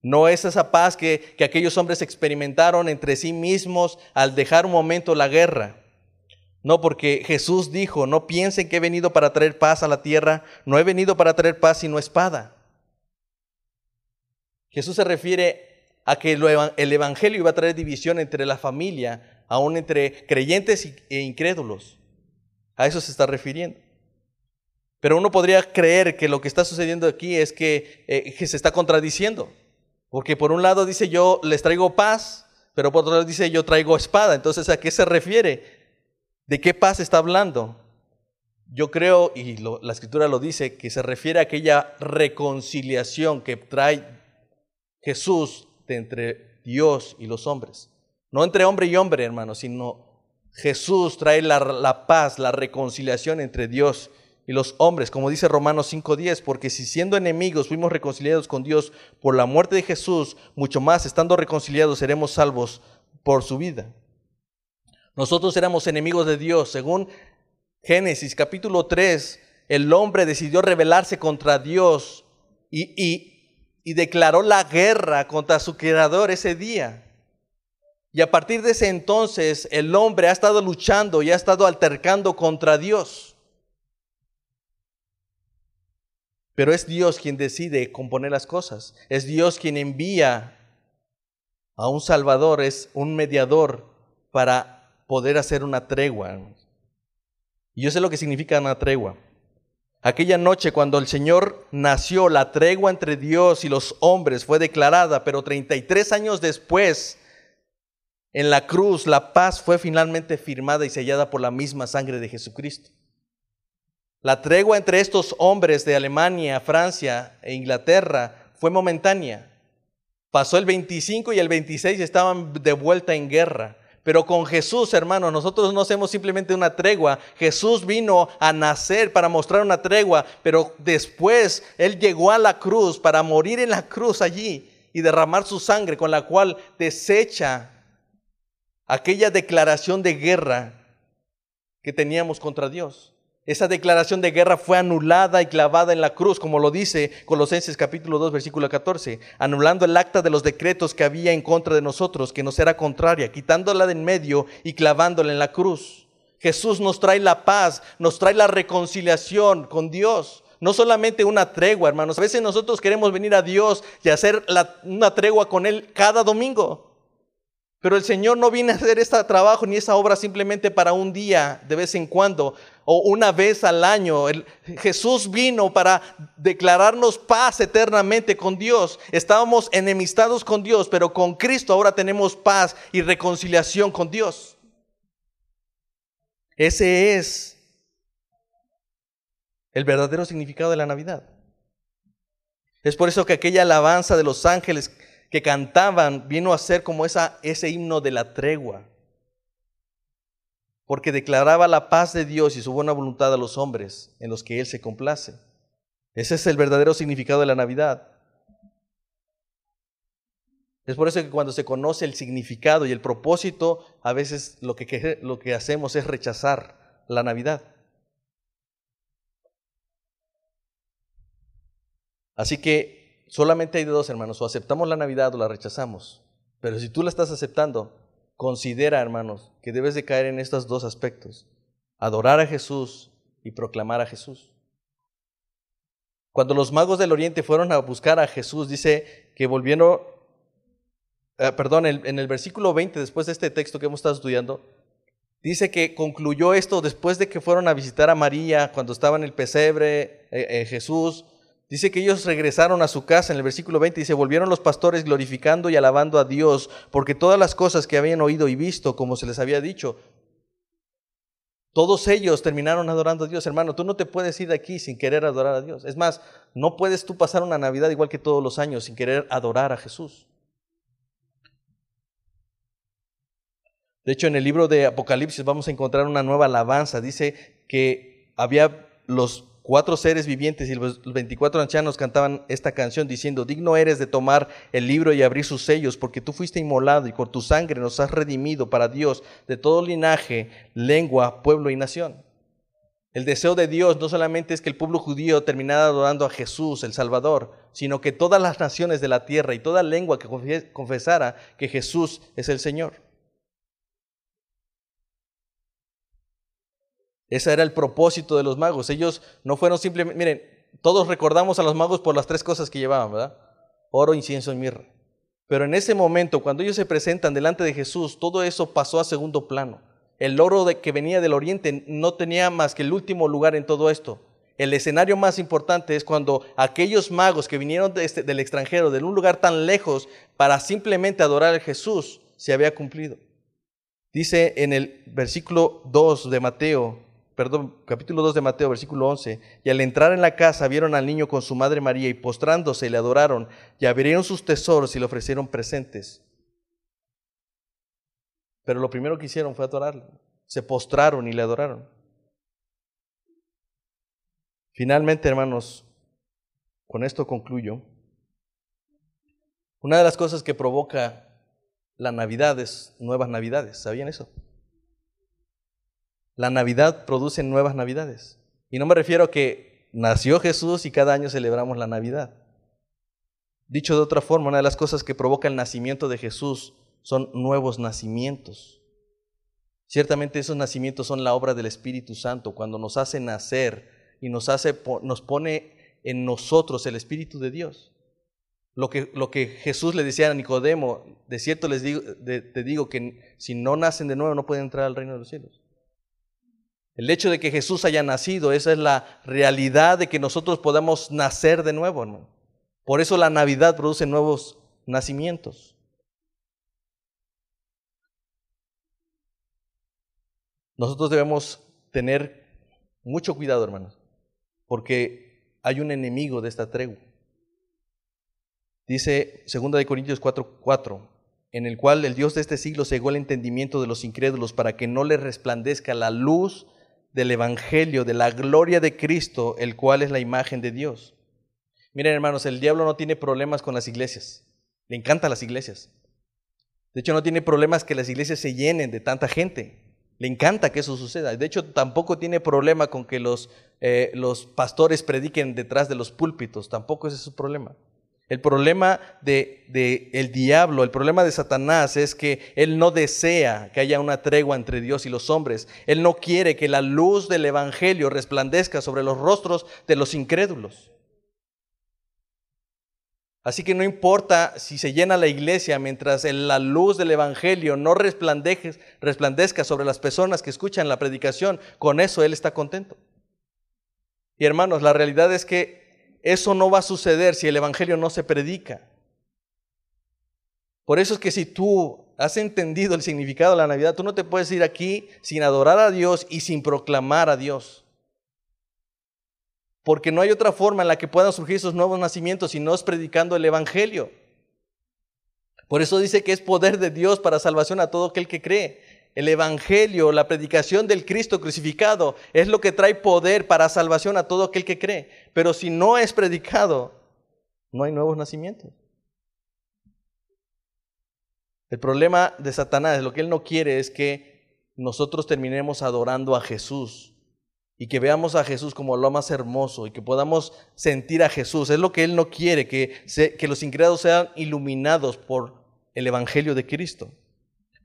B: No es esa paz que, que aquellos hombres experimentaron entre sí mismos al dejar un momento la guerra. No, porque Jesús dijo, no piensen que he venido para traer paz a la tierra, no he venido para traer paz sino espada. Jesús se refiere a que el Evangelio iba a traer división entre la familia, aún entre creyentes e incrédulos. A eso se está refiriendo. Pero uno podría creer que lo que está sucediendo aquí es que, eh, que se está contradiciendo. Porque por un lado dice yo les traigo paz, pero por otro lado dice yo traigo espada. Entonces, ¿a qué se refiere? ¿De qué paz está hablando? Yo creo, y la escritura lo dice, que se refiere a aquella reconciliación que trae Jesús de entre Dios y los hombres. No entre hombre y hombre, hermano, sino Jesús trae la, la paz, la reconciliación entre Dios y los hombres, como dice Romanos 5.10, porque si siendo enemigos fuimos reconciliados con Dios por la muerte de Jesús, mucho más estando reconciliados seremos salvos por su vida. Nosotros éramos enemigos de Dios, según Génesis capítulo 3, el hombre decidió rebelarse contra Dios y, y, declaró la guerra contra su creador ese día. Y a partir de ese entonces el hombre ha estado luchando y ha estado altercando contra Dios. Pero es Dios quien decide componer las cosas. Es Dios quien envía a un Salvador, es un mediador para poder hacer una tregua. Y yo sé lo que significa una tregua. Aquella noche cuando el Señor nació, la tregua entre Dios y los hombres fue declarada, pero 33 años después, en la cruz, la paz fue finalmente firmada y sellada por la misma sangre de Jesucristo. La tregua entre estos hombres de Alemania, Francia e Inglaterra fue momentánea. Pasó el 25 y el 26 estaban de vuelta en guerra. Pero con Jesús, hermano, nosotros no hacemos simplemente una tregua. Jesús vino a nacer para mostrar una tregua, pero después Él llegó a la cruz para morir en la cruz allí y derramar su sangre con la cual desecha aquella declaración de guerra que teníamos contra Dios. Esa declaración de guerra fue anulada y clavada en la cruz, como lo dice Colosenses capítulo 2, versículo 14, anulando el acta de los decretos que había en contra de nosotros, que nos era contraria, quitándola de en medio y clavándola en la cruz. Jesús nos trae la paz, nos trae la reconciliación con Dios. No solamente una tregua, hermanos. A veces nosotros queremos venir a Dios y hacer una tregua con Él cada domingo. Pero el Señor no viene a hacer este trabajo ni esa obra simplemente para un día de vez en cuando o una vez al año. Jesús vino para declararnos paz eternamente con Dios. Estábamos enemistados con Dios, pero con Cristo ahora tenemos paz y reconciliación con Dios. Ese es el verdadero significado de la Navidad. Es por eso que aquella alabanza de los ángeles que cantaban vino a ser como esa, ese himno de la tregua, porque declaraba la paz de Dios y su buena voluntad a los hombres en los que Él se complace. Ese es el verdadero significado de la Navidad. Es por eso que cuando se conoce el significado y el propósito, a veces lo que, lo que hacemos es rechazar la Navidad. Así que solamente hay de dos, hermanos, o aceptamos la Navidad o la rechazamos. Pero si tú la estás aceptando, considera, hermanos, que debes de caer en estos dos aspectos. Adorar a Jesús y proclamar a Jesús. Cuando los magos del oriente fueron a buscar a Jesús, dice que volvieron, eh, perdón, en el versículo 20, después de este texto que hemos estado estudiando, dice que concluyó esto después de que fueron a visitar a María cuando estaba en el pesebre eh, eh, Jesús Dice que ellos regresaron a su casa en el versículo 20 y se volvieron los pastores glorificando y alabando a Dios porque todas las cosas que habían oído y visto, como se les había dicho, todos ellos terminaron adorando a Dios. Hermano, tú no te puedes ir de aquí sin querer adorar a Dios. Es más, no puedes tú pasar una Navidad igual que todos los años sin querer adorar a Jesús. De hecho, en el libro de Apocalipsis vamos a encontrar una nueva alabanza. Dice que había los cuatro seres vivientes y los 24 ancianos cantaban esta canción diciendo, digno eres de tomar el libro y abrir sus sellos, porque tú fuiste inmolado y con tu sangre nos has redimido para Dios de todo linaje, lengua, pueblo y nación. El deseo de Dios no solamente es que el pueblo judío terminara adorando a Jesús, el Salvador, sino que todas las naciones de la tierra y toda lengua que confesara que Jesús es el Señor. Ese era el propósito de los magos. Ellos no fueron simplemente, miren, todos recordamos a los magos por las tres cosas que llevaban, ¿verdad? Oro, incienso y mirra. Pero en ese momento, cuando ellos se presentan delante de Jesús, todo eso pasó a segundo plano. El oro que venía del oriente no tenía más que el último lugar en todo esto. El escenario más importante es cuando aquellos magos que vinieron este, del extranjero, de un lugar tan lejos, para simplemente adorar a Jesús, se había cumplido. Dice en el versículo 2 de Mateo, perdón, capítulo 2 de Mateo, versículo 11, y al entrar en la casa vieron al niño con su madre María y postrándose le adoraron y abrieron sus tesoros y le ofrecieron presentes. Pero lo primero que hicieron fue adorarle. Se postraron y le adoraron. Finalmente, hermanos, con esto concluyo. Una de las cosas que provoca la Navidad es nuevas Navidades. ¿Sabían eso? La Navidad produce nuevas Navidades. Y no me refiero a que nació Jesús y cada año celebramos la Navidad. Dicho de otra forma, una de las cosas que provoca el nacimiento de Jesús son nuevos nacimientos. Ciertamente esos nacimientos son la obra del Espíritu Santo cuando nos hace nacer y nos hace nos pone en nosotros el Espíritu de Dios. Lo que, lo que Jesús le decía a Nicodemo, de cierto les digo, te digo que si no nacen de nuevo no pueden entrar al reino de los cielos. El hecho de que Jesús haya nacido, esa es la realidad de que nosotros podamos nacer de nuevo, hermano. Por eso la Navidad produce nuevos nacimientos. Nosotros debemos tener mucho cuidado, hermanos, porque hay un enemigo de esta tregua. Dice 2 Corintios 4:4, en el cual el Dios de este siglo cegó el entendimiento de los incrédulos para que no les resplandezca la luz del Evangelio, de la gloria de Cristo, el cual es la imagen de Dios. Miren hermanos, el diablo no tiene problemas con las iglesias, le encantan las iglesias. De hecho, no tiene problemas que las iglesias se llenen de tanta gente. Le encanta que eso suceda. De hecho, tampoco tiene problema con que los, eh, los pastores prediquen detrás de los púlpitos. Tampoco ese es su problema. El problema de, de, el diablo, el problema de Satanás es que él no desea que haya una tregua entre Dios y los hombres. Él no quiere que la luz del evangelio resplandezca sobre los rostros de los incrédulos. Así que no importa si se llena la iglesia mientras la luz del Evangelio no resplandezca sobre las personas que escuchan la predicación, con eso Él está contento. Y hermanos, la realidad es que eso no va a suceder si el Evangelio no se predica. Por eso es que si tú has entendido el significado de la Navidad, tú no te puedes ir aquí sin adorar a Dios y sin proclamar a Dios porque no hay otra forma en la que puedan surgir esos nuevos nacimientos si no es predicando el Evangelio. Por eso dice que es poder de Dios para salvación a todo aquel que cree. El Evangelio, la predicación del Cristo crucificado, es lo que trae poder para salvación a todo aquel que cree. Pero si no es predicado, no hay nuevos nacimientos. El problema de Satanás, lo que él no quiere es que nosotros terminemos adorando a Jesús y que veamos a Jesús como lo más hermoso y que podamos sentir a Jesús. Es lo que Él no quiere, que, los incrédulos sean iluminados por el Evangelio de Cristo.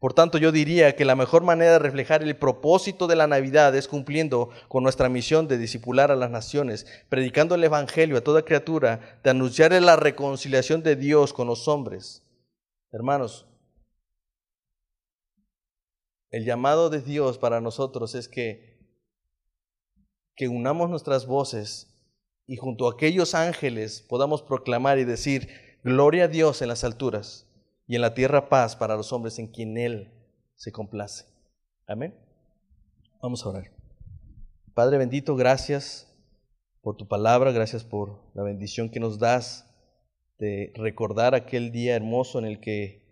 B: Por tanto, yo diría que la mejor manera de reflejar el propósito de la Navidad es cumpliendo con nuestra misión de discipular a las naciones, predicando el Evangelio a toda criatura, de anunciarle la reconciliación de Dios con los hombres. Hermanos, el llamado de Dios para nosotros es que que unamos nuestras voces y junto a aquellos ángeles podamos proclamar y decir, gloria a Dios en las alturas y en la tierra paz para los hombres en quien Él se complace. Amén. Vamos a orar. Padre bendito, gracias por tu palabra, gracias por la bendición que nos das de recordar aquel día hermoso en el que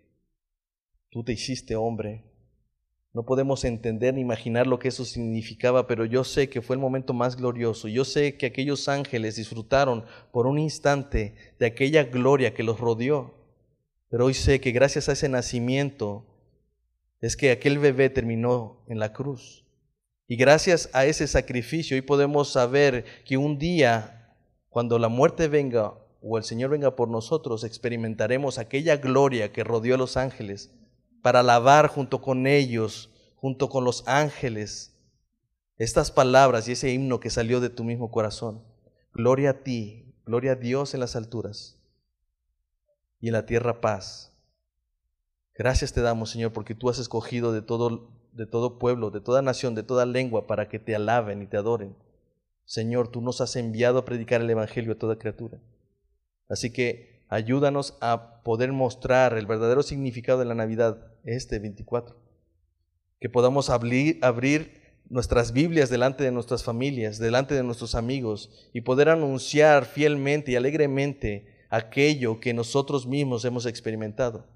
B: tú te hiciste hombre no podemos entender ni imaginar lo que eso significaba, pero yo sé que fue el momento más glorioso. Yo sé que aquellos ángeles disfrutaron por un instante de aquella gloria que los rodeó. Pero hoy sé que gracias a ese nacimiento es que aquel bebé terminó en la cruz. Y gracias a ese sacrificio hoy podemos saber que un día, cuando la muerte venga o el Señor venga por nosotros, experimentaremos aquella gloria que rodeó a los ángeles para alabar junto con ellos, junto con los ángeles, estas palabras y ese himno que salió de tu mismo corazón. Gloria a ti, gloria a Dios en las alturas y en la tierra paz. Gracias te damos, Señor, porque tú has escogido de todo, de todo pueblo, de toda nación, de toda lengua, para que te alaben y te adoren. Señor, tú nos has enviado a predicar el Evangelio a toda criatura. Así que ayúdanos a poder mostrar el verdadero significado de la Navidad este 24. que podamos abrir, abrir nuestras Biblias delante de nuestras familias, delante de nuestros amigos y poder anunciar fielmente y alegremente aquello que nosotros mismos hemos experimentado.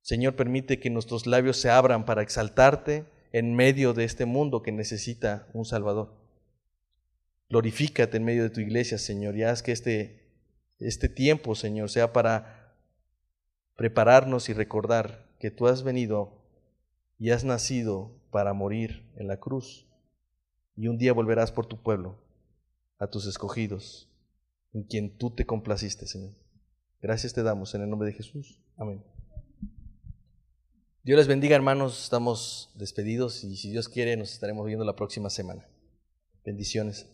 B: Señor, permite que nuestros labios se abran para exaltarte en medio de este mundo que necesita un Salvador. Glorifícate en medio de tu iglesia, Señor, y haz que este, este tiempo, Señor, sea para prepararnos y recordar que tú has venido y has nacido para morir en la cruz. Y un día volverás por tu pueblo, a tus escogidos, en quien tú te complaciste, Señor. Gracias te damos en el nombre de Jesús. Amén. Dios les bendiga, hermanos. Estamos despedidos y si Dios quiere nos estaremos viendo la próxima semana. Bendiciones.